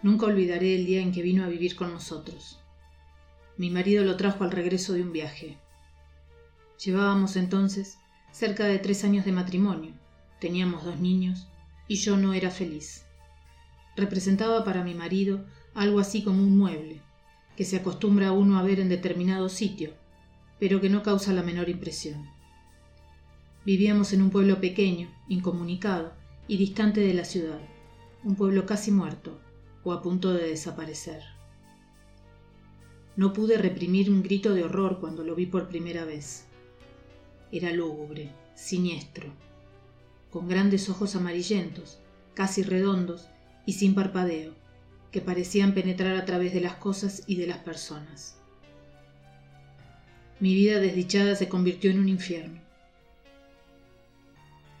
Nunca olvidaré el día en que vino a vivir con nosotros. Mi marido lo trajo al regreso de un viaje. Llevábamos entonces cerca de tres años de matrimonio, teníamos dos niños y yo no era feliz. Representaba para mi marido algo así como un mueble, que se acostumbra uno a ver en determinado sitio, pero que no causa la menor impresión. Vivíamos en un pueblo pequeño, incomunicado y distante de la ciudad, un pueblo casi muerto o a punto de desaparecer. No pude reprimir un grito de horror cuando lo vi por primera vez. Era lúgubre, siniestro, con grandes ojos amarillentos, casi redondos y sin parpadeo, que parecían penetrar a través de las cosas y de las personas. Mi vida desdichada se convirtió en un infierno.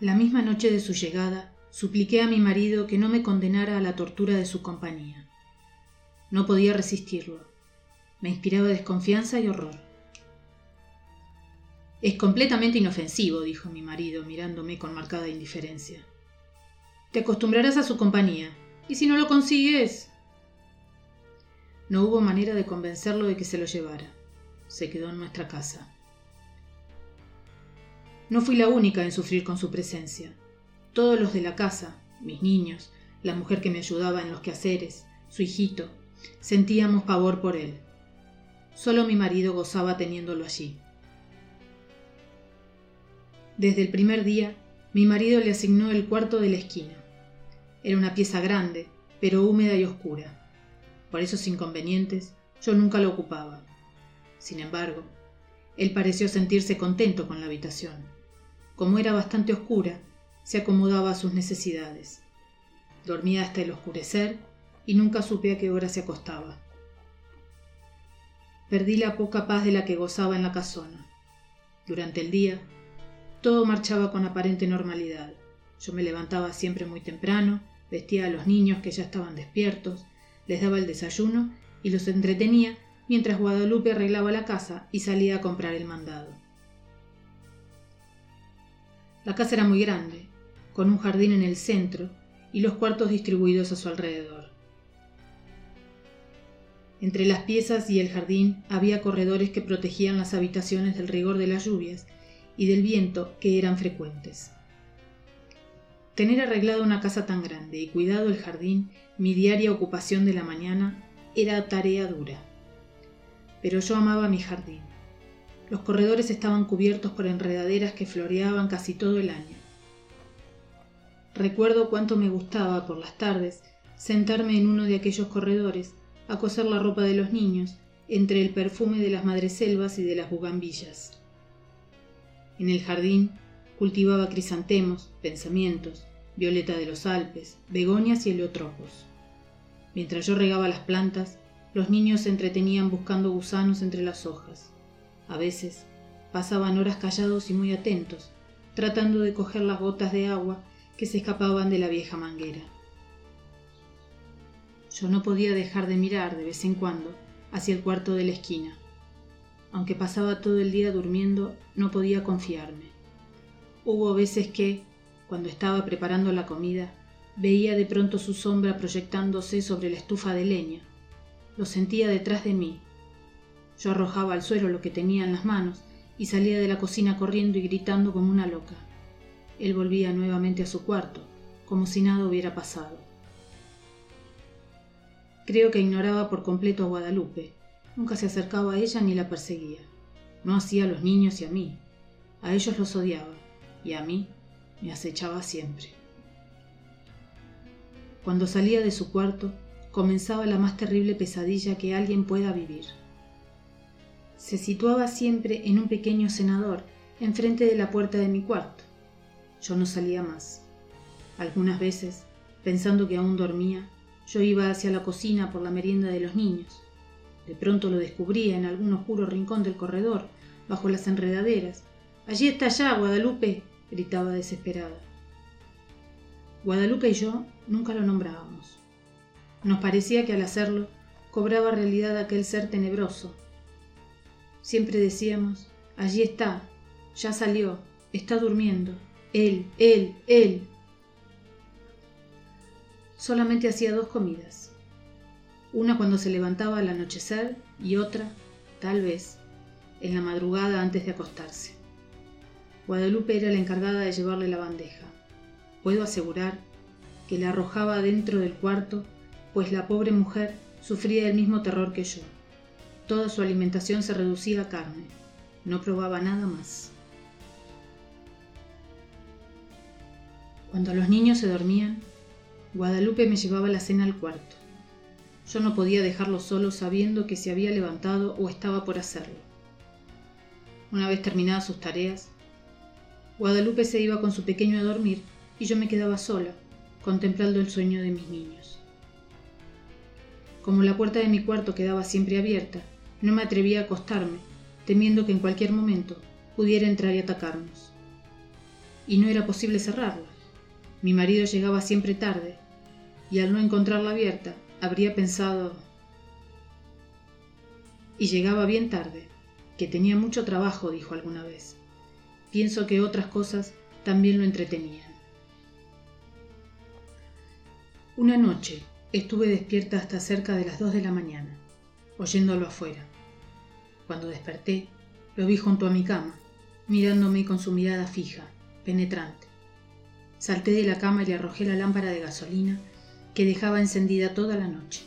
La misma noche de su llegada, supliqué a mi marido que no me condenara a la tortura de su compañía. No podía resistirlo. Me inspiraba desconfianza y horror. Es completamente inofensivo, dijo mi marido, mirándome con marcada indiferencia. Te acostumbrarás a su compañía, y si no lo consigues... No hubo manera de convencerlo de que se lo llevara. Se quedó en nuestra casa. No fui la única en sufrir con su presencia. Todos los de la casa, mis niños, la mujer que me ayudaba en los quehaceres, su hijito, sentíamos pavor por él. Solo mi marido gozaba teniéndolo allí. Desde el primer día, mi marido le asignó el cuarto de la esquina. Era una pieza grande, pero húmeda y oscura. Por esos inconvenientes, yo nunca lo ocupaba. Sin embargo, él pareció sentirse contento con la habitación como era bastante oscura, se acomodaba a sus necesidades. Dormía hasta el oscurecer y nunca supe a qué hora se acostaba. Perdí la poca paz de la que gozaba en la casona. Durante el día, todo marchaba con aparente normalidad. Yo me levantaba siempre muy temprano, vestía a los niños que ya estaban despiertos, les daba el desayuno y los entretenía mientras Guadalupe arreglaba la casa y salía a comprar el mandado. La casa era muy grande, con un jardín en el centro y los cuartos distribuidos a su alrededor. Entre las piezas y el jardín había corredores que protegían las habitaciones del rigor de las lluvias y del viento que eran frecuentes. Tener arreglada una casa tan grande y cuidado el jardín, mi diaria ocupación de la mañana, era tarea dura. Pero yo amaba mi jardín los corredores estaban cubiertos por enredaderas que floreaban casi todo el año. Recuerdo cuánto me gustaba, por las tardes, sentarme en uno de aquellos corredores a coser la ropa de los niños entre el perfume de las madreselvas y de las bugambillas. En el jardín cultivaba crisantemos, pensamientos, violeta de los Alpes, begonias y heliotropos. Mientras yo regaba las plantas, los niños se entretenían buscando gusanos entre las hojas. A veces pasaban horas callados y muy atentos, tratando de coger las gotas de agua que se escapaban de la vieja manguera. Yo no podía dejar de mirar de vez en cuando hacia el cuarto de la esquina. Aunque pasaba todo el día durmiendo, no podía confiarme. Hubo veces que, cuando estaba preparando la comida, veía de pronto su sombra proyectándose sobre la estufa de leña. Lo sentía detrás de mí, yo arrojaba al suelo lo que tenía en las manos y salía de la cocina corriendo y gritando como una loca. Él volvía nuevamente a su cuarto, como si nada hubiera pasado. Creo que ignoraba por completo a Guadalupe. Nunca se acercaba a ella ni la perseguía. No hacía a los niños y a mí. A ellos los odiaba y a mí me acechaba siempre. Cuando salía de su cuarto, comenzaba la más terrible pesadilla que alguien pueda vivir se situaba siempre en un pequeño cenador enfrente de la puerta de mi cuarto. Yo no salía más. Algunas veces, pensando que aún dormía, yo iba hacia la cocina por la merienda de los niños. De pronto lo descubría en algún oscuro rincón del corredor, bajo las enredaderas. Allí está ya, Guadalupe, gritaba desesperada. Guadalupe y yo nunca lo nombrábamos. Nos parecía que al hacerlo cobraba realidad aquel ser tenebroso, Siempre decíamos, allí está, ya salió, está durmiendo, él, él, él. Solamente hacía dos comidas, una cuando se levantaba al anochecer y otra, tal vez, en la madrugada antes de acostarse. Guadalupe era la encargada de llevarle la bandeja. Puedo asegurar que la arrojaba dentro del cuarto, pues la pobre mujer sufría el mismo terror que yo. Toda su alimentación se reducía a carne. No probaba nada más. Cuando los niños se dormían, Guadalupe me llevaba la cena al cuarto. Yo no podía dejarlo solo sabiendo que se había levantado o estaba por hacerlo. Una vez terminadas sus tareas, Guadalupe se iba con su pequeño a dormir y yo me quedaba sola, contemplando el sueño de mis niños. Como la puerta de mi cuarto quedaba siempre abierta, no me atrevía a acostarme, temiendo que en cualquier momento pudiera entrar y atacarnos. Y no era posible cerrarla. Mi marido llegaba siempre tarde, y al no encontrarla abierta, habría pensado... Y llegaba bien tarde, que tenía mucho trabajo, dijo alguna vez. Pienso que otras cosas también lo entretenían. Una noche estuve despierta hasta cerca de las dos de la mañana, oyéndolo afuera. Cuando desperté, lo vi junto a mi cama, mirándome con su mirada fija, penetrante. Salté de la cama y le arrojé la lámpara de gasolina que dejaba encendida toda la noche.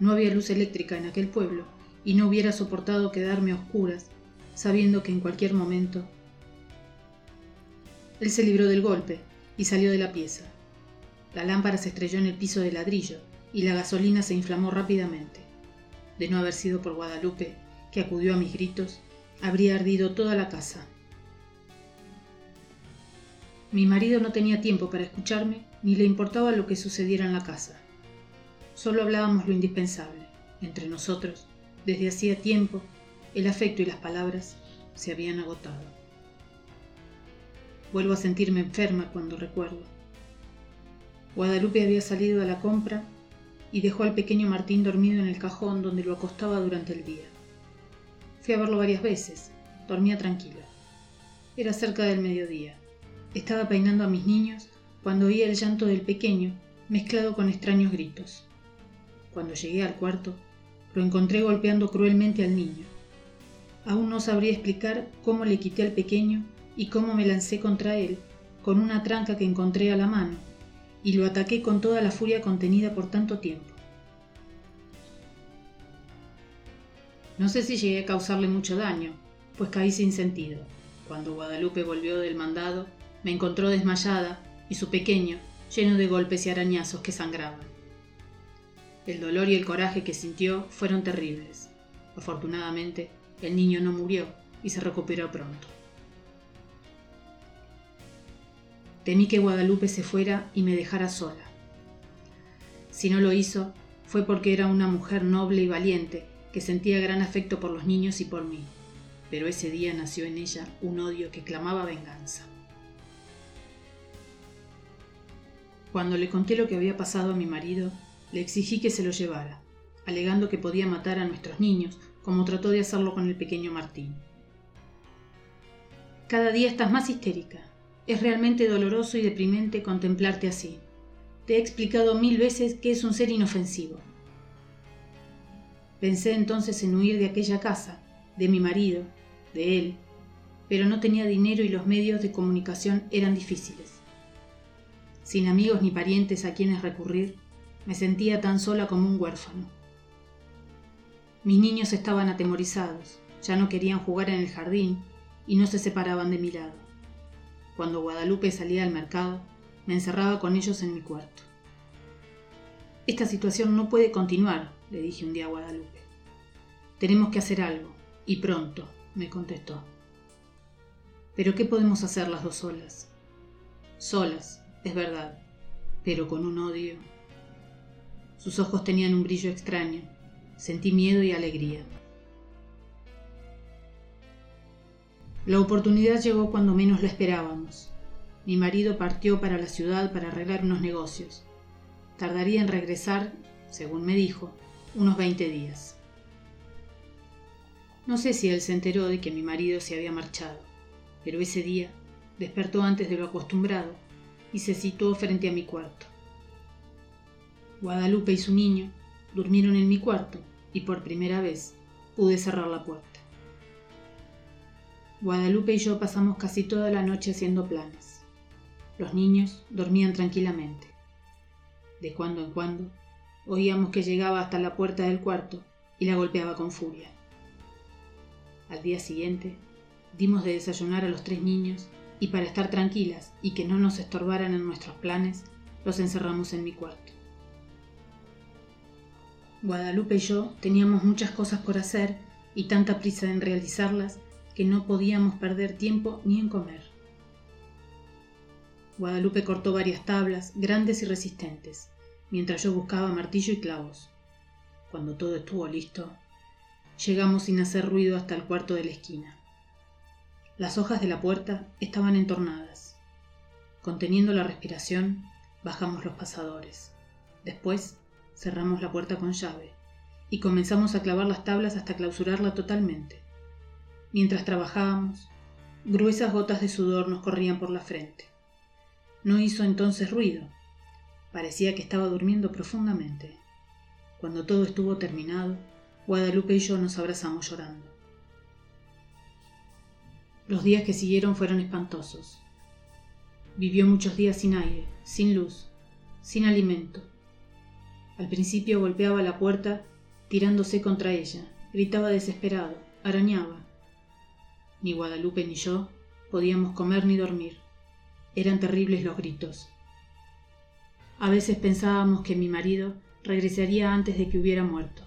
No había luz eléctrica en aquel pueblo y no hubiera soportado quedarme a oscuras, sabiendo que en cualquier momento... Él se libró del golpe y salió de la pieza. La lámpara se estrelló en el piso de ladrillo y la gasolina se inflamó rápidamente. De no haber sido por Guadalupe, que acudió a mis gritos, habría ardido toda la casa. Mi marido no tenía tiempo para escucharme ni le importaba lo que sucediera en la casa. Solo hablábamos lo indispensable. Entre nosotros, desde hacía tiempo, el afecto y las palabras se habían agotado. Vuelvo a sentirme enferma cuando recuerdo. Guadalupe había salido a la compra y dejó al pequeño Martín dormido en el cajón donde lo acostaba durante el día. Fui a verlo varias veces. Dormía tranquila. Era cerca del mediodía. Estaba peinando a mis niños cuando oí el llanto del pequeño mezclado con extraños gritos. Cuando llegué al cuarto, lo encontré golpeando cruelmente al niño. Aún no sabría explicar cómo le quité al pequeño y cómo me lancé contra él con una tranca que encontré a la mano y lo ataqué con toda la furia contenida por tanto tiempo. No sé si llegué a causarle mucho daño, pues caí sin sentido. Cuando Guadalupe volvió del mandado, me encontró desmayada y su pequeño lleno de golpes y arañazos que sangraban. El dolor y el coraje que sintió fueron terribles. Afortunadamente, el niño no murió y se recuperó pronto. Temí que Guadalupe se fuera y me dejara sola. Si no lo hizo, fue porque era una mujer noble y valiente que sentía gran afecto por los niños y por mí, pero ese día nació en ella un odio que clamaba venganza. Cuando le conté lo que había pasado a mi marido, le exigí que se lo llevara, alegando que podía matar a nuestros niños, como trató de hacerlo con el pequeño Martín. Cada día estás más histérica. Es realmente doloroso y deprimente contemplarte así. Te he explicado mil veces que es un ser inofensivo. Pensé entonces en huir de aquella casa, de mi marido, de él, pero no tenía dinero y los medios de comunicación eran difíciles sin amigos ni parientes a quienes recurrir, me sentía tan sola como un huérfano. Mis niños estaban atemorizados, ya no querían jugar en el jardín y no se separaban de mi lado. Cuando Guadalupe salía al mercado, me encerraba con ellos en mi cuarto. Esta situación no puede continuar, le dije un día a Guadalupe. Tenemos que hacer algo, y pronto, me contestó. Pero ¿qué podemos hacer las dos solas? Solas, es verdad, pero con un odio. Sus ojos tenían un brillo extraño. Sentí miedo y alegría. La oportunidad llegó cuando menos lo esperábamos. Mi marido partió para la ciudad para arreglar unos negocios. Tardaría en regresar, según me dijo, unos 20 días. No sé si él se enteró de que mi marido se había marchado, pero ese día despertó antes de lo acostumbrado y se situó frente a mi cuarto. Guadalupe y su niño durmieron en mi cuarto y por primera vez pude cerrar la puerta. Guadalupe y yo pasamos casi toda la noche haciendo planes. Los niños dormían tranquilamente. De cuando en cuando oíamos que llegaba hasta la puerta del cuarto y la golpeaba con furia. Al día siguiente dimos de desayunar a los tres niños y para estar tranquilas y que no nos estorbaran en nuestros planes, los encerramos en mi cuarto. Guadalupe y yo teníamos muchas cosas por hacer y tanta prisa en realizarlas que no podíamos perder tiempo ni en comer. Guadalupe cortó varias tablas, grandes y resistentes, mientras yo buscaba martillo y clavos. Cuando todo estuvo listo, llegamos sin hacer ruido hasta el cuarto de la esquina. Las hojas de la puerta estaban entornadas. Conteniendo la respiración, bajamos los pasadores. Después, cerramos la puerta con llave y comenzamos a clavar las tablas hasta clausurarla totalmente. Mientras trabajábamos, gruesas gotas de sudor nos corrían por la frente. No hizo entonces ruido. Parecía que estaba durmiendo profundamente. Cuando todo estuvo terminado, Guadalupe y yo nos abrazamos llorando. Los días que siguieron fueron espantosos. Vivió muchos días sin aire, sin luz, sin alimento. Al principio golpeaba la puerta tirándose contra ella, gritaba desesperado, arañaba, ni Guadalupe ni yo podíamos comer ni dormir. Eran terribles los gritos. A veces pensábamos que mi marido regresaría antes de que hubiera muerto.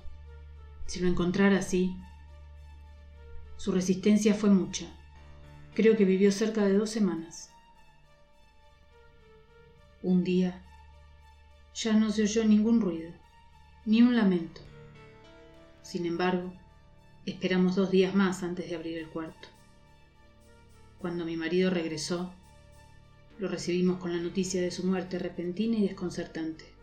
Si lo encontrara así. Su resistencia fue mucha. Creo que vivió cerca de dos semanas. Un día ya no se oyó ningún ruido, ni un lamento. Sin embargo, esperamos dos días más antes de abrir el cuarto. Cuando mi marido regresó, lo recibimos con la noticia de su muerte repentina y desconcertante.